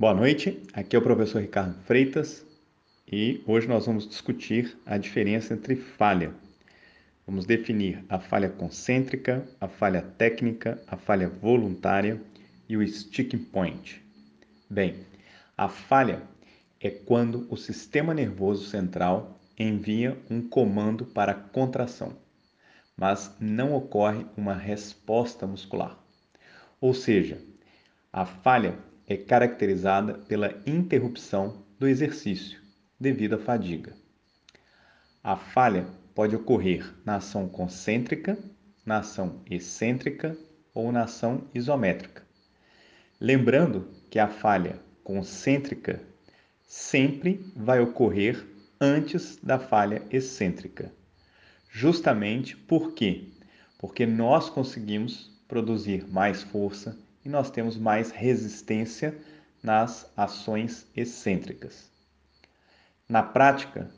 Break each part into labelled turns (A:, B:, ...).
A: Boa noite, aqui é o professor Ricardo Freitas e hoje nós vamos discutir a diferença entre falha. Vamos definir a falha concêntrica, a falha técnica, a falha voluntária e o sticking point. Bem, a falha é quando o sistema nervoso central envia um comando para contração, mas não ocorre uma resposta muscular. Ou seja, a falha é caracterizada pela interrupção do exercício devido à fadiga. A falha pode ocorrer na ação concêntrica, na ação excêntrica ou na ação isométrica. Lembrando que a falha concêntrica sempre vai ocorrer antes da falha excêntrica. Justamente por quê? Porque nós conseguimos produzir mais força e nós temos mais resistência nas ações excêntricas. Na prática,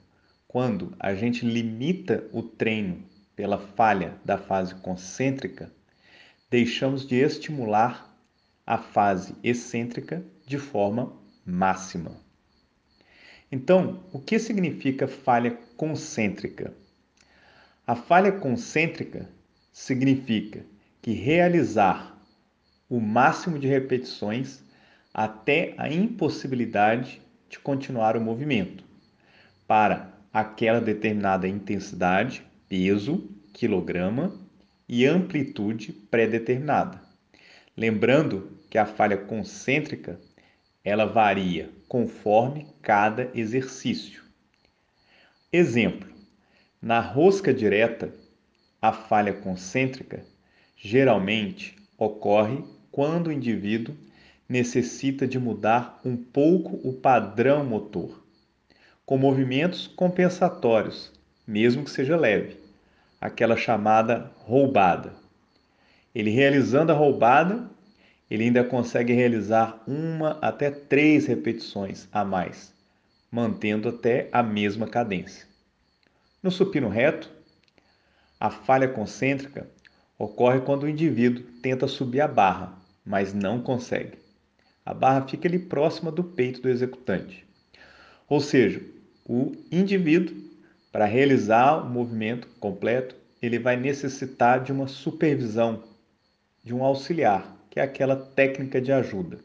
A: quando a gente limita o treino pela falha da fase concêntrica, deixamos de estimular a fase excêntrica de forma máxima. Então, o que significa falha concêntrica? A falha concêntrica significa que realizar o máximo de repetições até a impossibilidade de continuar o movimento para aquela determinada intensidade, peso, quilograma e amplitude pré-determinada. Lembrando que a falha concêntrica ela varia conforme cada exercício. Exemplo: na rosca direta, a falha concêntrica geralmente ocorre quando o indivíduo necessita de mudar um pouco o padrão motor, com movimentos compensatórios, mesmo que seja leve, aquela chamada roubada. Ele realizando a roubada, ele ainda consegue realizar uma até três repetições a mais, mantendo até a mesma cadência. No supino reto, a falha concêntrica ocorre quando o indivíduo tenta subir a barra, mas não consegue. A barra fica ali próxima do peito do executante. Ou seja, o indivíduo, para realizar o movimento completo, ele vai necessitar de uma supervisão, de um auxiliar, que é aquela técnica de ajuda.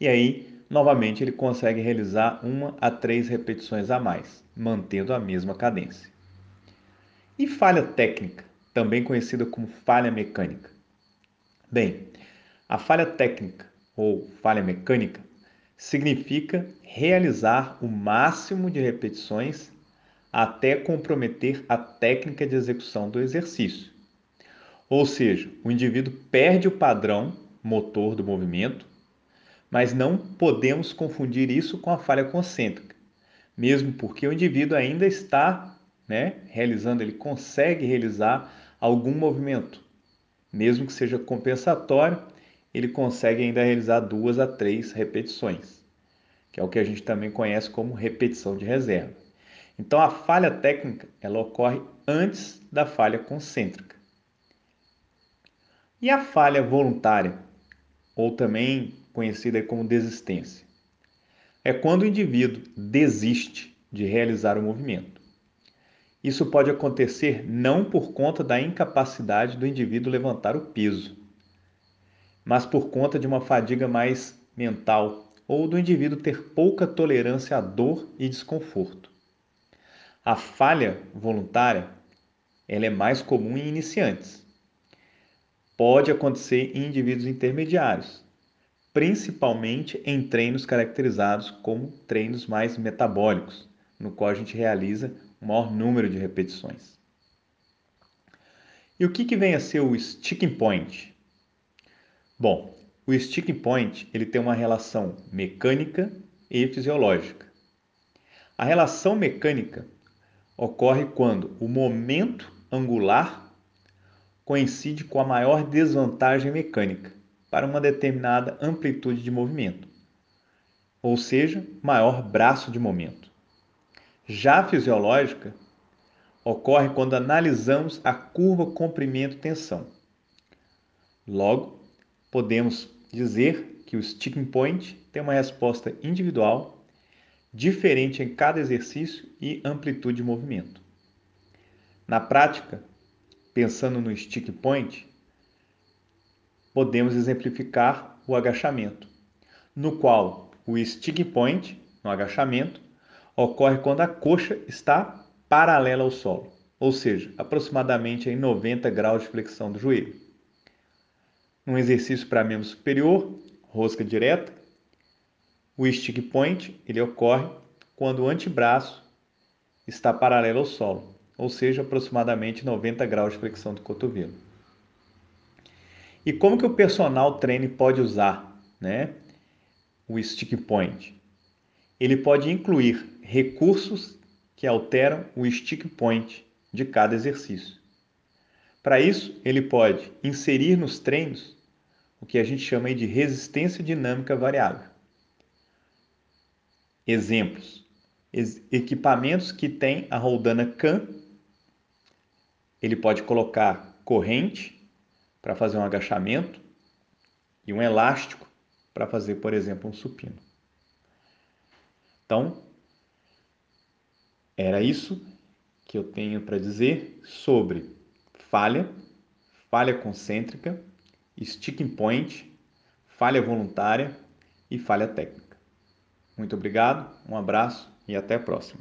A: E aí, novamente, ele consegue realizar uma a três repetições a mais, mantendo a mesma cadência. E falha técnica, também conhecida como falha mecânica? Bem, a falha técnica ou falha mecânica significa realizar o máximo de repetições até comprometer a técnica de execução do exercício. Ou seja, o indivíduo perde o padrão motor do movimento, mas não podemos confundir isso com a falha concêntrica, mesmo porque o indivíduo ainda está né, realizando, ele consegue realizar algum movimento, mesmo que seja compensatório ele consegue ainda realizar duas a três repetições, que é o que a gente também conhece como repetição de reserva. Então a falha técnica ela ocorre antes da falha concêntrica. E a falha voluntária, ou também conhecida como desistência, é quando o indivíduo desiste de realizar o movimento. Isso pode acontecer não por conta da incapacidade do indivíduo levantar o peso, mas por conta de uma fadiga mais mental ou do indivíduo ter pouca tolerância à dor e desconforto. A falha voluntária ela é mais comum em iniciantes. Pode acontecer em indivíduos intermediários, principalmente em treinos caracterizados como treinos mais metabólicos, no qual a gente realiza um maior número de repetições. E o que, que vem a ser o sticking point? Bom, o sticking point ele tem uma relação mecânica e fisiológica. A relação mecânica ocorre quando o momento angular coincide com a maior desvantagem mecânica para uma determinada amplitude de movimento, ou seja, maior braço de momento. Já a fisiológica ocorre quando analisamos a curva comprimento-tensão. Logo, podemos dizer que o sticking point tem uma resposta individual, diferente em cada exercício e amplitude de movimento. Na prática, pensando no stick point, podemos exemplificar o agachamento, no qual o stick point, no agachamento, ocorre quando a coxa está paralela ao solo, ou seja, aproximadamente em 90 graus de flexão do joelho. Num exercício para membro superior, rosca direta, o stick point ele ocorre quando o antebraço está paralelo ao solo, ou seja, aproximadamente 90 graus de flexão do cotovelo. E como que o personal trainer pode usar, né, o stick point? Ele pode incluir recursos que alteram o stick point de cada exercício. Para isso, ele pode inserir nos treinos o que a gente chama de resistência dinâmica variável. Exemplos: equipamentos que têm a roldana CAN ele pode colocar corrente para fazer um agachamento e um elástico para fazer, por exemplo, um supino. Então, era isso que eu tenho para dizer sobre falha, falha concêntrica, sticking point, falha voluntária e falha técnica. Muito obrigado, um abraço e até a próxima.